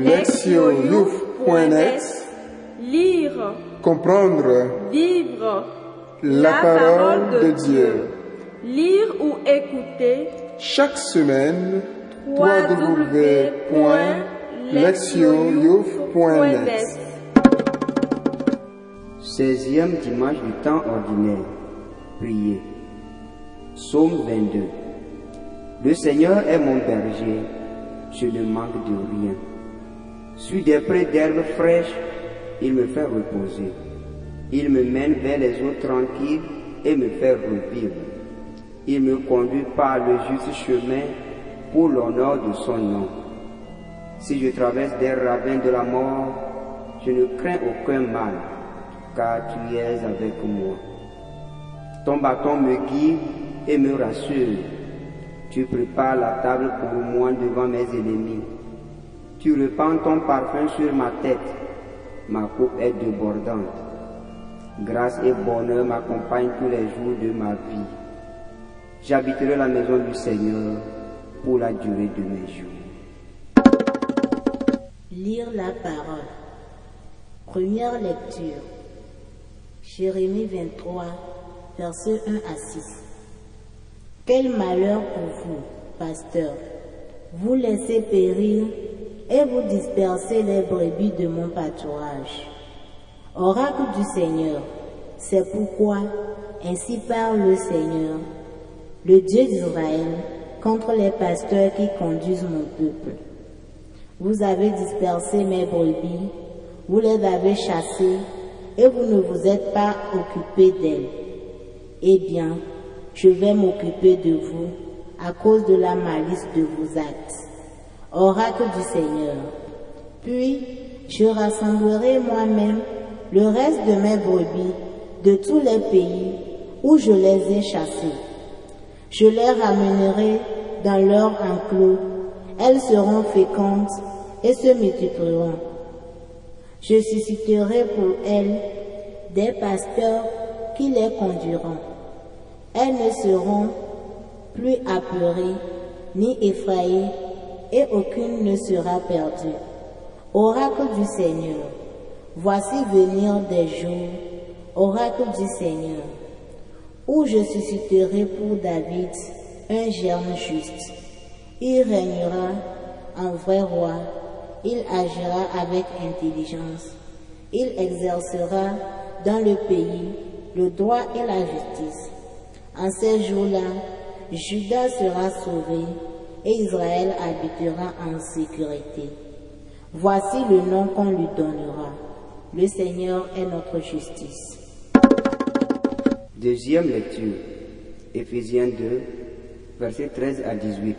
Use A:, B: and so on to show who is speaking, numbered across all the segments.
A: lectioyouf.net
B: Lire,
A: Comprendre
B: vivre
A: la parole de Dieu.
B: Lire ou écouter
A: Chaque semaine, www.lectioyouf.net
C: 16e dimanche du temps ordinaire. Priez. Psaume 22. Le Seigneur est mon berger, je ne manque de rien. Suis des prés d'herbes fraîches, il me fait reposer. Il me mène vers les eaux tranquilles et me fait revivre. Il me conduit par le juste chemin pour l'honneur de son nom. Si je traverse des ravins de la mort, je ne crains aucun mal, car tu es avec moi. Ton bâton me guide et me rassure. Tu prépares la table pour moi devant mes ennemis. Tu répands ton parfum sur ma tête. Ma coupe est débordante. Grâce et bonheur m'accompagnent tous les jours de ma vie. J'habiterai la maison du Seigneur pour la durée de mes jours.
D: Lire la parole. Première lecture. Jérémie 23, versets 1 à 6. Quel malheur pour vous, pasteur. Vous laissez périr et vous dispersez les brebis de mon pâturage. Oracle du Seigneur, c'est pourquoi, ainsi parle le Seigneur, le Dieu d'Israël, contre les pasteurs qui conduisent mon peuple. Vous avez dispersé mes brebis, vous les avez chassées, et vous ne vous êtes pas occupé d'elles. Eh bien, je vais m'occuper de vous à cause de la malice de vos actes. Oracle du Seigneur. Puis, je rassemblerai moi-même le reste de mes brebis de tous les pays où je les ai chassées. Je les ramènerai dans leur enclos. Elles seront fécondes et se multiplieront. Je susciterai pour elles des pasteurs qui les conduiront. Elles ne seront plus apeurées ni effrayées et aucune ne sera perdue. Oracle du Seigneur, voici venir des jours, oracle du Seigneur, où je susciterai pour David un germe juste. Il régnera en vrai roi, il agira avec intelligence, il exercera dans le pays le droit et la justice. En ces jours-là, Judas sera sauvé et Israël habitera en sécurité. Voici le nom qu'on lui donnera. Le Seigneur est notre justice.
C: Deuxième lecture. Éphésiens 2, versets 13 à 18.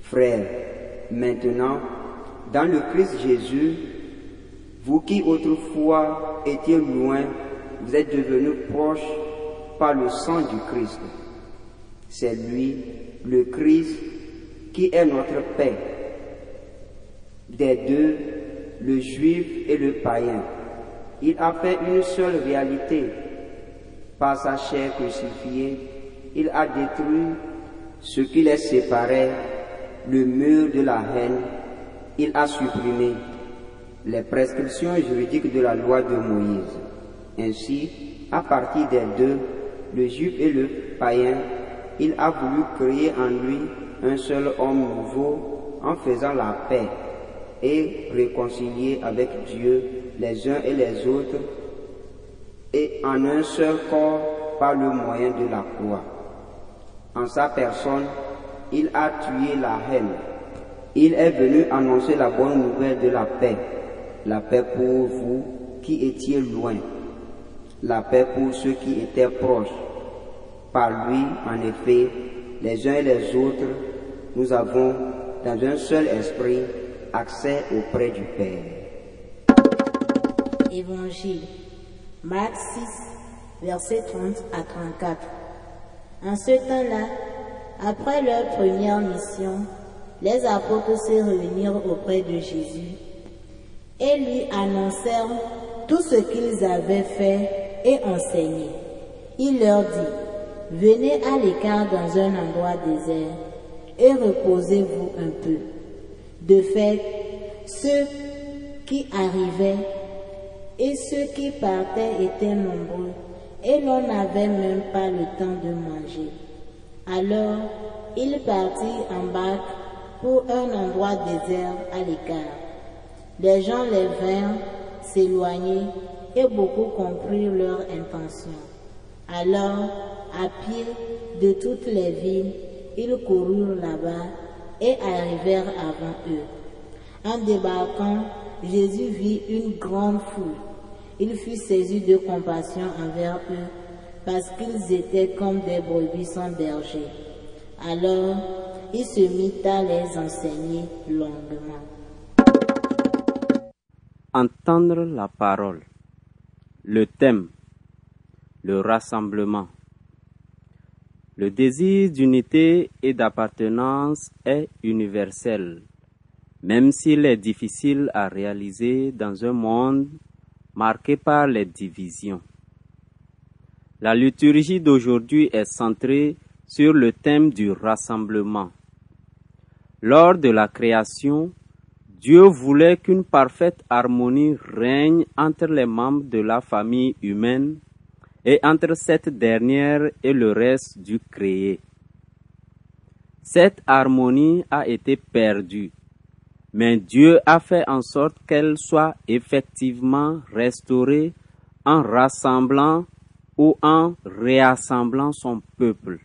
C: Frères, maintenant, dans le Christ Jésus, vous qui autrefois étiez loin, vous êtes devenus proches par le sang du Christ. C'est lui, le Christ, qui est notre paix. Des deux, le juif et le païen. Il a fait une seule réalité. Par sa chair crucifiée, il a détruit ce qui les séparait, le mur de la haine. Il a supprimé les prescriptions juridiques de la loi de Moïse. Ainsi, à partir des deux, le juif et le païen, il a voulu créer en lui un seul homme nouveau en faisant la paix et réconcilier avec Dieu les uns et les autres et en un seul corps par le moyen de la croix. En sa personne, il a tué la haine. Il est venu annoncer la bonne nouvelle de la paix, la paix pour vous qui étiez loin, la paix pour ceux qui étaient proches. Par lui, en effet, les uns et les autres, nous avons, dans un seul esprit, accès auprès du Père.
D: Évangile. Marc 6, versets 30 à 34. En ce temps-là, après leur première mission, les apôtres se réunirent auprès de Jésus et lui annoncèrent tout ce qu'ils avaient fait et enseigné. Il leur dit, venez à l'écart dans un endroit désert et reposez-vous un peu. De fait, ceux qui arrivaient et ceux qui partaient étaient nombreux, et l'on n'avait même pas le temps de manger. Alors il partit en barque pour un endroit désert à l'écart. Les gens les vinrent s'éloigner et beaucoup comprirent leur intention. Alors, à pied de toutes les villes, ils coururent là-bas et arrivèrent avant eux. En débarquant, Jésus vit une grande foule. Il fut saisi de compassion envers eux parce qu'ils étaient comme des brebis sans berger. Alors, il se mit à les enseigner longuement.
E: Entendre la parole. Le thème. Le rassemblement. Le désir d'unité et d'appartenance est universel, même s'il est difficile à réaliser dans un monde marqué par les divisions. La liturgie d'aujourd'hui est centrée sur le thème du rassemblement. Lors de la création, Dieu voulait qu'une parfaite harmonie règne entre les membres de la famille humaine et entre cette dernière et le reste du créé. Cette harmonie a été perdue, mais Dieu a fait en sorte qu'elle soit effectivement restaurée en rassemblant ou en réassemblant son peuple.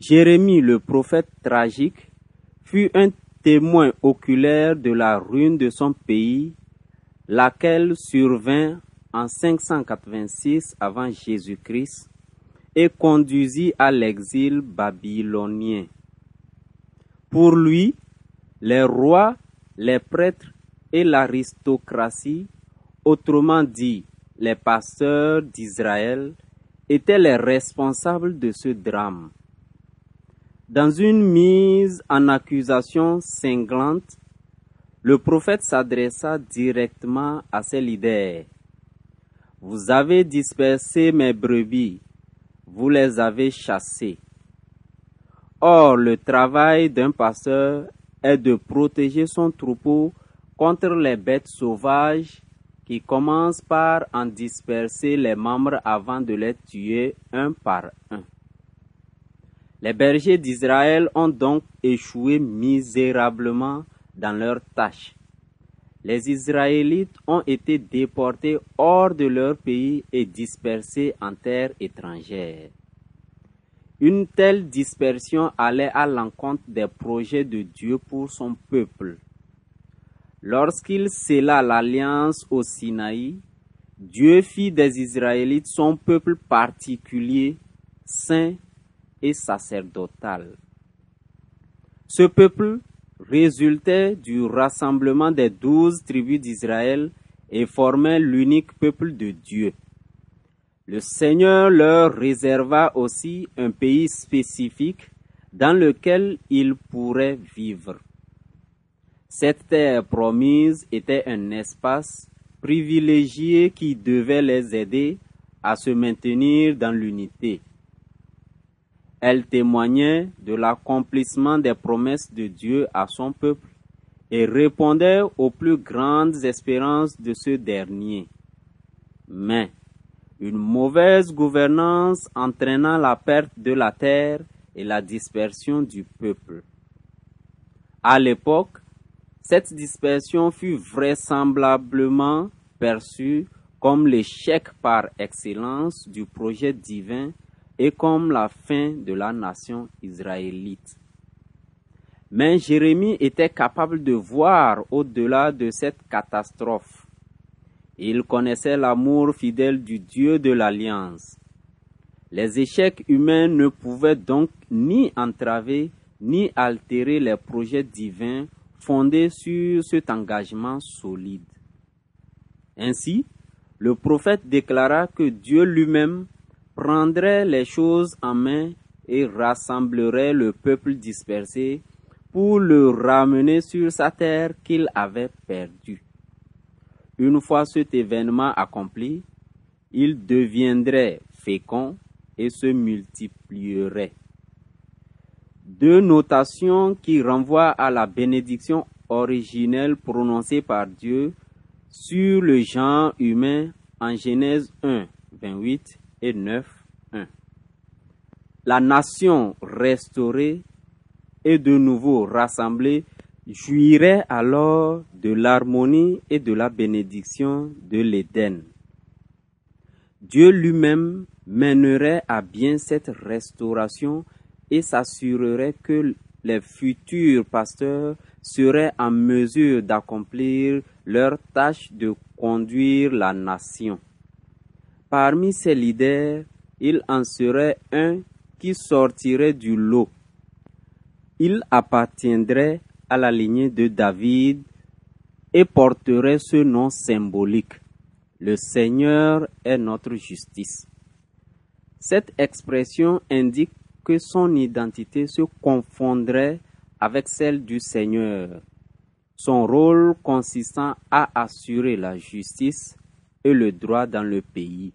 E: Jérémie, le prophète tragique, fut un témoin oculaire de la ruine de son pays, laquelle survint en 586 avant Jésus-Christ et conduisit à l'exil babylonien. Pour lui, les rois, les prêtres et l'aristocratie, autrement dit les pasteurs d'Israël, étaient les responsables de ce drame. Dans une mise en accusation cinglante, le prophète s'adressa directement à ses leaders. Vous avez dispersé mes brebis, vous les avez chassées. Or, le travail d'un pasteur est de protéger son troupeau contre les bêtes sauvages qui commencent par en disperser les membres avant de les tuer un par un. Les bergers d'Israël ont donc échoué misérablement dans leur tâche. Les Israélites ont été déportés hors de leur pays et dispersés en terre étrangère. Une telle dispersion allait à l'encontre des projets de Dieu pour son peuple. Lorsqu'il scella l'alliance au Sinaï, Dieu fit des Israélites son peuple particulier, saint et sacerdotal. Ce peuple résultait du rassemblement des douze tribus d'Israël et formait l'unique peuple de Dieu. Le Seigneur leur réserva aussi un pays spécifique dans lequel ils pourraient vivre. Cette terre promise était un espace privilégié qui devait les aider à se maintenir dans l'unité. Elle témoignait de l'accomplissement des promesses de Dieu à son peuple et répondait aux plus grandes espérances de ce dernier. Mais une mauvaise gouvernance entraîna la perte de la terre et la dispersion du peuple. À l'époque, cette dispersion fut vraisemblablement perçue comme l'échec par excellence du projet divin et comme la fin de la nation israélite. Mais Jérémie était capable de voir au-delà de cette catastrophe. Il connaissait l'amour fidèle du Dieu de l'Alliance. Les échecs humains ne pouvaient donc ni entraver ni altérer les projets divins fondés sur cet engagement solide. Ainsi, le prophète déclara que Dieu lui-même prendrait les choses en main et rassemblerait le peuple dispersé pour le ramener sur sa terre qu'il avait perdue. Une fois cet événement accompli, il deviendrait fécond et se multiplierait. Deux notations qui renvoient à la bénédiction originelle prononcée par Dieu sur le genre humain en Genèse 1, 28 et 9, 1. La nation restaurée et de nouveau rassemblée jouirait alors de l'harmonie et de la bénédiction de l'Éden. Dieu lui-même mènerait à bien cette restauration et s'assurerait que les futurs pasteurs seraient en mesure d'accomplir leur tâche de conduire la nation. Parmi ces leaders, il en serait un qui sortirait du lot. Il appartiendrait à la lignée de David et porterait ce nom symbolique. Le Seigneur est notre justice. Cette expression indique que son identité se confondrait avec celle du Seigneur, son rôle consistant à assurer la justice et le droit dans le pays.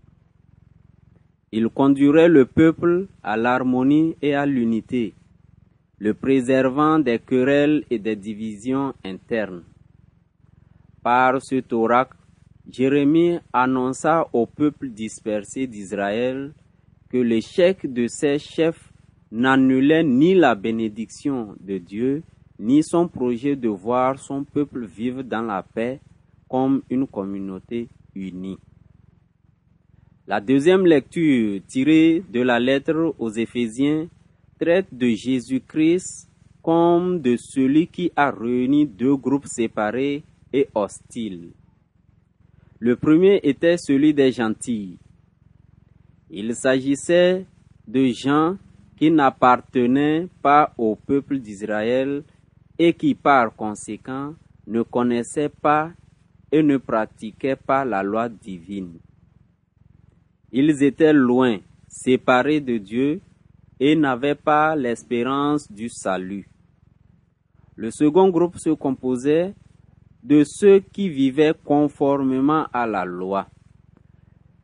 E: Il conduirait le peuple à l'harmonie et à l'unité, le préservant des querelles et des divisions internes. Par ce oracle, Jérémie annonça au peuple dispersé d'Israël que l'échec de ses chefs n'annulait ni la bénédiction de Dieu, ni son projet de voir son peuple vivre dans la paix comme une communauté La deuxième lecture tirée de la lettre aux Éphésiens traite de Jésus-Christ comme de celui qui a réuni deux groupes séparés et hostiles. Le premier était celui des gentils. Il s'agissait de gens qui n'appartenaient pas au peuple d'Israël et qui par conséquent ne connaissaient pas et ne pratiquaient pas la loi divine. Ils étaient loin, séparés de Dieu et n'avaient pas l'espérance du salut. Le second groupe se composait de ceux qui vivaient conformément à la loi.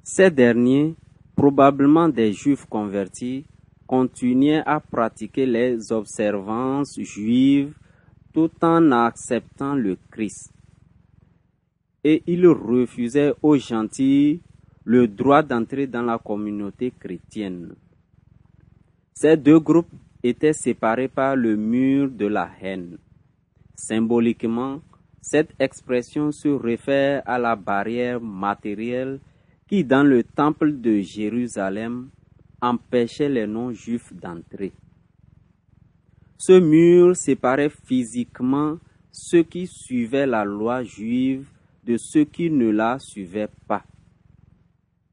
E: Ces derniers, probablement des juifs convertis, continuaient à pratiquer les observances juives tout en acceptant le Christ. Et ils refusaient aux gentils le droit d'entrer dans la communauté chrétienne. Ces deux groupes étaient séparés par le mur de la haine. Symboliquement, cette expression se réfère à la barrière matérielle qui, dans le temple de Jérusalem, empêchait les non-juifs d'entrer. Ce mur séparait physiquement ceux qui suivaient la loi juive de ceux qui ne la suivaient pas.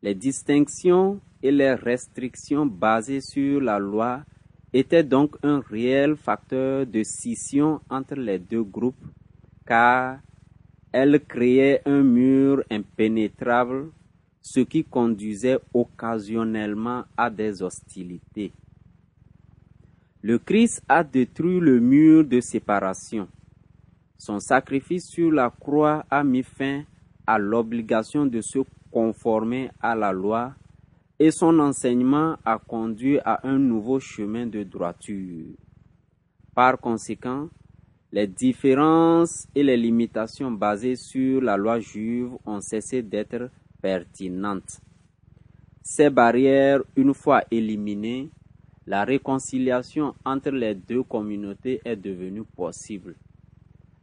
E: Les distinctions et les restrictions basées sur la loi étaient donc un réel facteur de scission entre les deux groupes car elles créaient un mur impénétrable, ce qui conduisait occasionnellement à des hostilités. Le Christ a détruit le mur de séparation. Son sacrifice sur la croix a mis fin à l'obligation de se conformer à la loi et son enseignement a conduit à un nouveau chemin de droiture. Par conséquent, les différences et les limitations basées sur la loi juive ont cessé d'être pertinentes. Ces barrières, une fois éliminées, la réconciliation entre les deux communautés est devenue possible,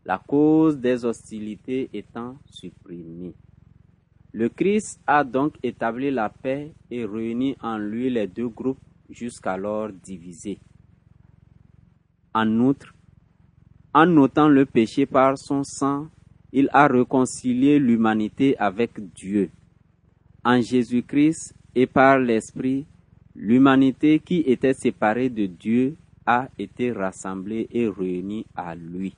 E: la cause des hostilités étant supprimée. Le Christ a donc établi la paix et réuni en lui les deux groupes jusqu'alors divisés. En outre, en ôtant le péché par son sang, il a réconcilié l'humanité avec Dieu. En Jésus-Christ et par l'Esprit, l'humanité qui était séparée de Dieu a été rassemblée et réunie à lui.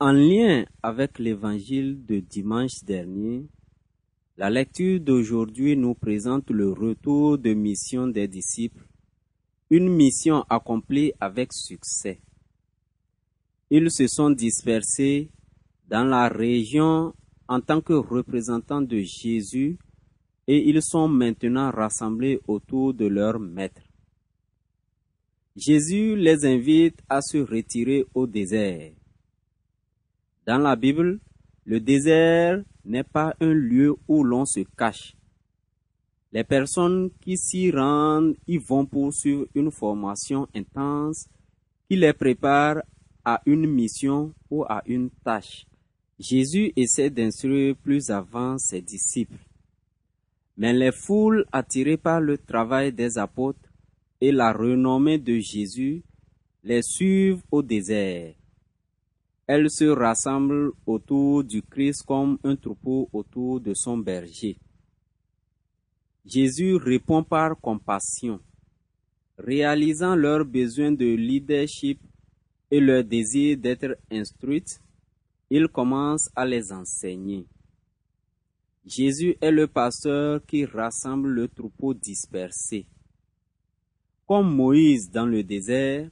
E: En lien avec l'évangile de dimanche dernier, la lecture d'aujourd'hui nous présente le retour de mission des disciples, une mission accomplie avec succès. Ils se sont dispersés dans la région en tant que représentants de Jésus et ils sont maintenant rassemblés autour de leur maître. Jésus les invite à se retirer au désert. Dans la Bible, le désert n'est pas un lieu où l'on se cache. Les personnes qui s'y rendent y vont poursuivre une formation intense qui les prépare à une mission ou à une tâche. Jésus essaie d'instruire plus avant ses disciples. Mais les foules attirées par le travail des apôtres et la renommée de Jésus les suivent au désert. Elles se rassemblent autour du Christ comme un troupeau autour de son berger. Jésus répond par compassion, réalisant leurs besoins de leadership et leur désir d'être instruites, il commence à les enseigner. Jésus est le pasteur qui rassemble le troupeau dispersé. Comme Moïse dans le désert,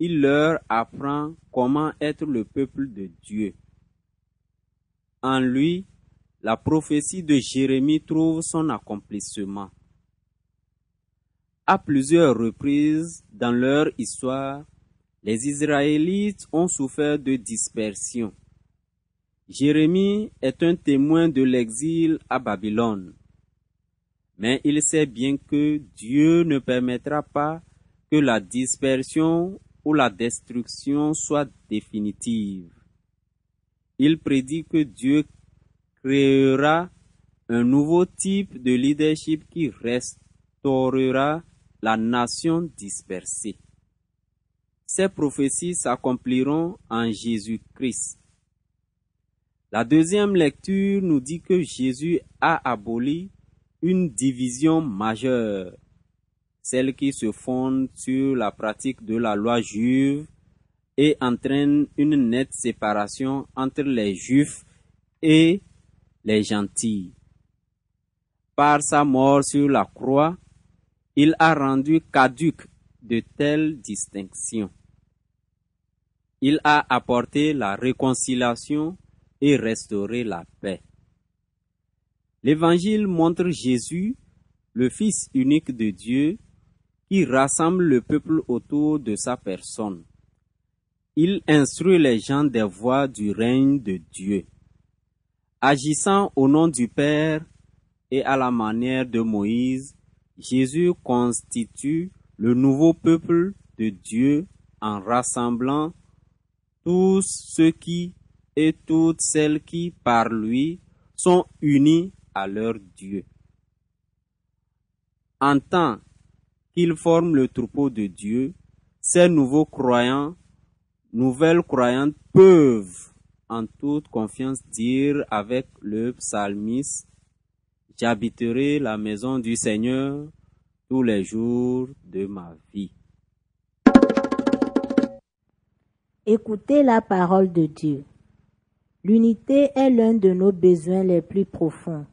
E: il leur apprend comment être le peuple de Dieu. En lui, la prophétie de Jérémie trouve son accomplissement. À plusieurs reprises dans leur histoire, les Israélites ont souffert de dispersion. Jérémie est un témoin de l'exil à Babylone. Mais il sait bien que Dieu ne permettra pas que la dispersion ou la destruction soit définitive. Il prédit que Dieu créera un nouveau type de leadership qui restaurera la nation dispersée. Ces prophéties s'accompliront en Jésus-Christ. La deuxième lecture nous dit que Jésus a aboli une division majeure, celle qui se fonde sur la pratique de la loi juive et entraîne une nette séparation entre les juifs et les gentils. Par sa mort sur la croix, il a rendu caduque de telles distinctions. Il a apporté la réconciliation et restauré la paix. L'Évangile montre Jésus, le Fils unique de Dieu, qui rassemble le peuple autour de sa personne. Il instruit les gens des voies du règne de Dieu. Agissant au nom du Père et à la manière de Moïse, Jésus constitue le nouveau peuple de Dieu en rassemblant tous ceux qui et toutes celles qui, par lui, sont unis à leur Dieu. En qu'ils forment le troupeau de Dieu, ces nouveaux croyants, nouvelles croyantes peuvent en toute confiance dire avec le psalmiste, j'habiterai la maison du Seigneur tous les jours de ma vie.
D: Écoutez la parole de Dieu. L'unité est l'un de nos besoins les plus profonds.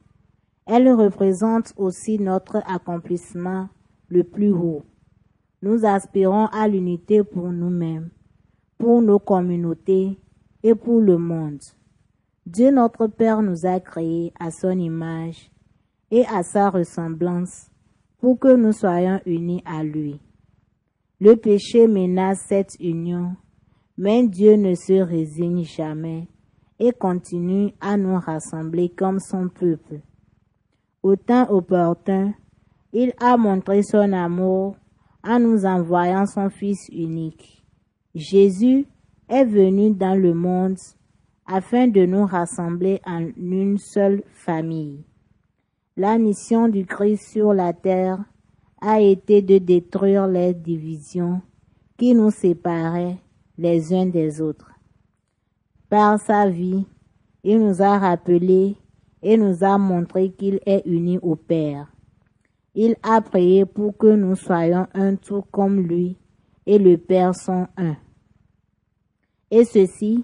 D: Elle représente aussi notre accomplissement le plus haut. Nous aspirons à l'unité pour nous-mêmes, pour nos communautés et pour le monde. Dieu notre Père nous a créés à son image et à sa ressemblance pour que nous soyons unis à lui. Le péché menace cette union, mais Dieu ne se résigne jamais et continue à nous rassembler comme son peuple. Au temps opportun, il a montré son amour en nous envoyant son Fils unique. Jésus est venu dans le monde afin de nous rassembler en une seule famille. La mission du Christ sur la terre a été de détruire les divisions qui nous séparaient les uns des autres. Par sa vie, il nous a rappelé et nous a montré qu'il est uni au Père. Il a prié pour que nous soyons un tout comme lui et le Père sont un. Et ceci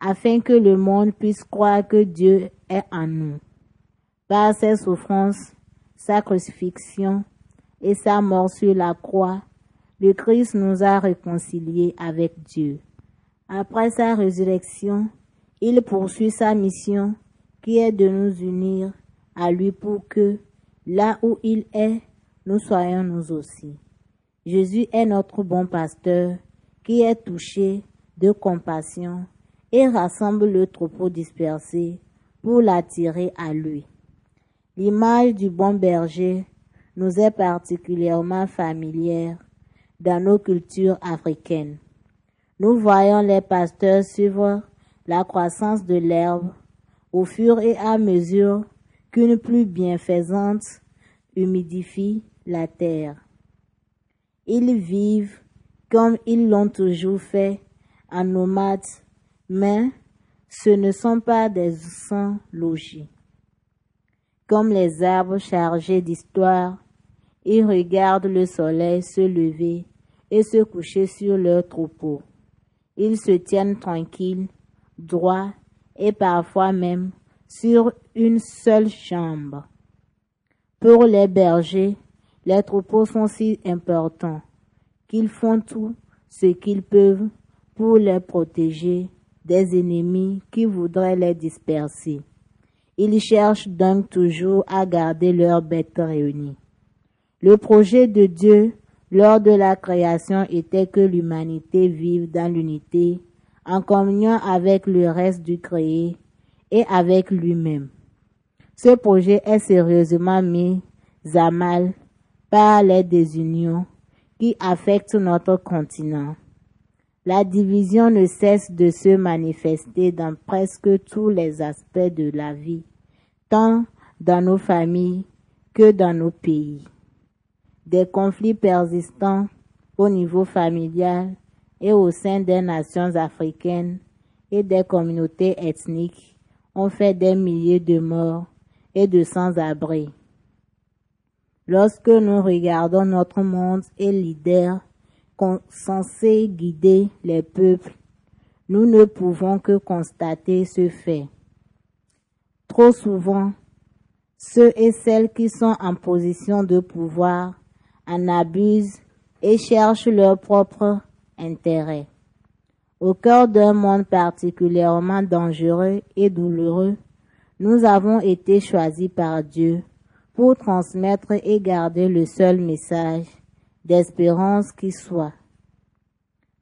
D: afin que le monde puisse croire que Dieu est en nous. Par ses souffrances, sa crucifixion et sa mort sur la croix, le Christ nous a réconciliés avec Dieu. Après sa résurrection, il poursuit sa mission qui est de nous unir à lui pour que, là où il est, nous soyons nous aussi. Jésus est notre bon pasteur qui est touché de compassion et rassemble le troupeau dispersé pour l'attirer à lui. L'image du bon berger nous est particulièrement familière dans nos cultures africaines. Nous voyons les pasteurs suivre la croissance de l'herbe au fur et à mesure qu'une pluie bienfaisante humidifie la terre. Ils vivent comme ils l'ont toujours fait en nomades, mais ce ne sont pas des sans logis. Comme les arbres chargés d'histoire, ils regardent le soleil se lever et se coucher sur leur troupeau. Ils se tiennent tranquilles, droits et parfois même sur une seule chambre. Pour les bergers, les troupeaux sont si importants qu'ils font tout ce qu'ils peuvent pour les protéger des ennemis qui voudraient les disperser. Ils cherchent donc toujours à garder leurs bêtes réunies. Le projet de Dieu lors de la création était que l'humanité vive dans l'unité, en communion avec le reste du créé et avec lui-même. Ce projet est sérieusement mis à mal par les désunions qui affectent notre continent. La division ne cesse de se manifester dans presque tous les aspects de la vie, tant dans nos familles que dans nos pays. Des conflits persistants au niveau familial et au sein des nations africaines et des communautés ethniques ont fait des milliers de morts et de sans-abri. Lorsque nous regardons notre monde et leaders censés guider les peuples, nous ne pouvons que constater ce fait. Trop souvent, ceux et celles qui sont en position de pouvoir en abusent et cherchent leur propre intérêt. Au cœur d'un monde particulièrement dangereux et douloureux, nous avons été choisis par Dieu pour transmettre et garder le seul message d'espérance qui soit.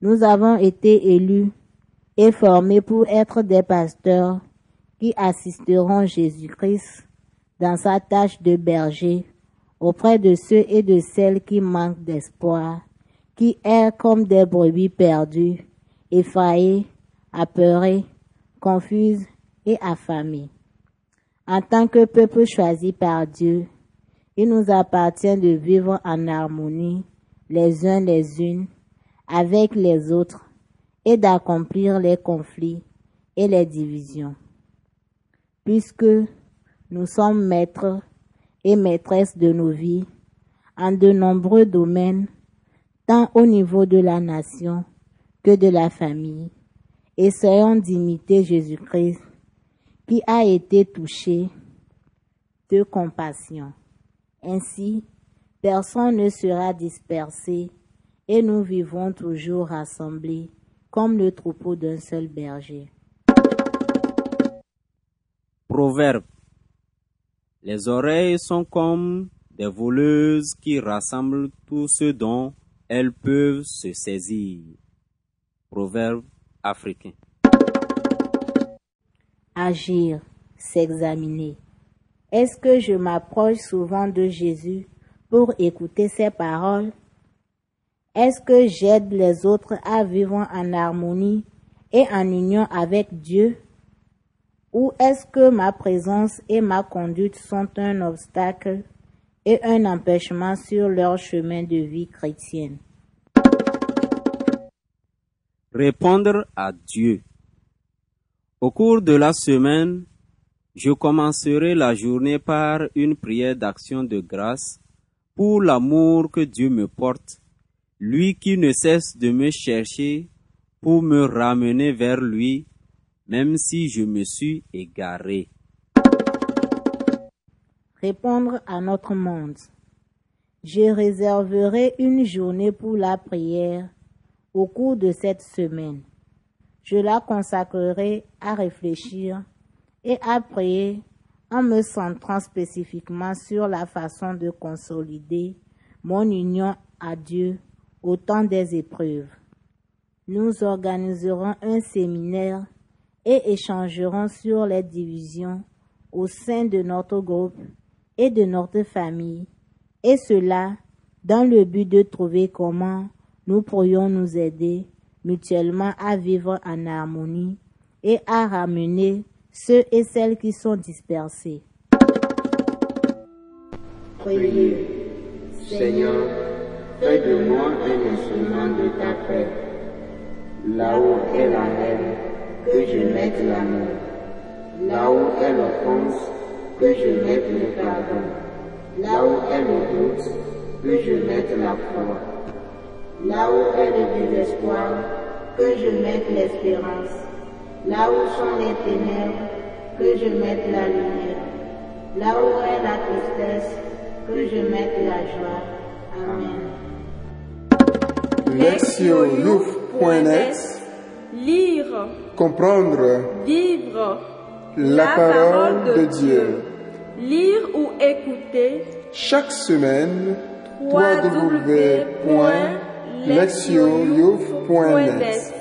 D: Nous avons été élus et formés pour être des pasteurs qui assisteront Jésus-Christ dans sa tâche de berger auprès de ceux et de celles qui manquent d'espoir, qui errent comme des brebis perdues, effrayées, apeurées, confuses et affamées. En tant que peuple choisi par Dieu, il nous appartient de vivre en harmonie les uns les unes avec les autres et d'accomplir les conflits et les divisions. Puisque nous sommes maîtres et maîtresses de nos vies en de nombreux domaines, tant au niveau de la nation de la famille, essayons d'imiter Jésus-Christ qui a été touché de compassion. Ainsi, personne ne sera dispersé et nous vivons toujours rassemblés comme le troupeau d'un seul berger.
E: Proverbe. Les oreilles sont comme des voleuses qui rassemblent tout ce dont elles peuvent se saisir. Proverbe africain
D: agir, s'examiner. Est-ce que je m'approche souvent de Jésus pour écouter ses paroles? Est-ce que j'aide les autres à vivre en harmonie et en union avec Dieu? Ou est-ce que ma présence et ma conduite sont un obstacle et un empêchement sur leur chemin de vie chrétienne?
E: Répondre à Dieu. Au cours de la semaine, je commencerai la journée par une prière d'action de grâce pour l'amour que Dieu me porte, lui qui ne cesse de me chercher pour me ramener vers lui, même si je me suis égaré.
D: Répondre à notre monde. Je réserverai une journée pour la prière au cours de cette semaine je la consacrerai à réfléchir et à prier en me centrant spécifiquement sur la façon de consolider mon union à Dieu au temps des épreuves. Nous organiserons un séminaire et échangerons sur les divisions au sein de notre groupe et de notre famille, et cela dans le but de trouver comment nous pourrions nous aider mutuellement à vivre en harmonie et à ramener ceux et celles qui sont dispersés.
C: Priez. Seigneur, fais de moi un instrument de ta paix. Là où est la haine, que je mette l'amour. Là où est l'offense, que je mette le pardon. Là où est le doute, que je mette la foi. Là où est le désespoir, que je mette l'espérance. Là où sont les ténèbres, que je mette la lumière. Là où est la tristesse, que je mette la joie. Amen.
A: Lectioyouf.net
B: Lire,
A: Comprendre
B: vivre
A: la parole de Dieu.
B: Lire ou écouter
A: Chaque semaine, www.lectioyouf.net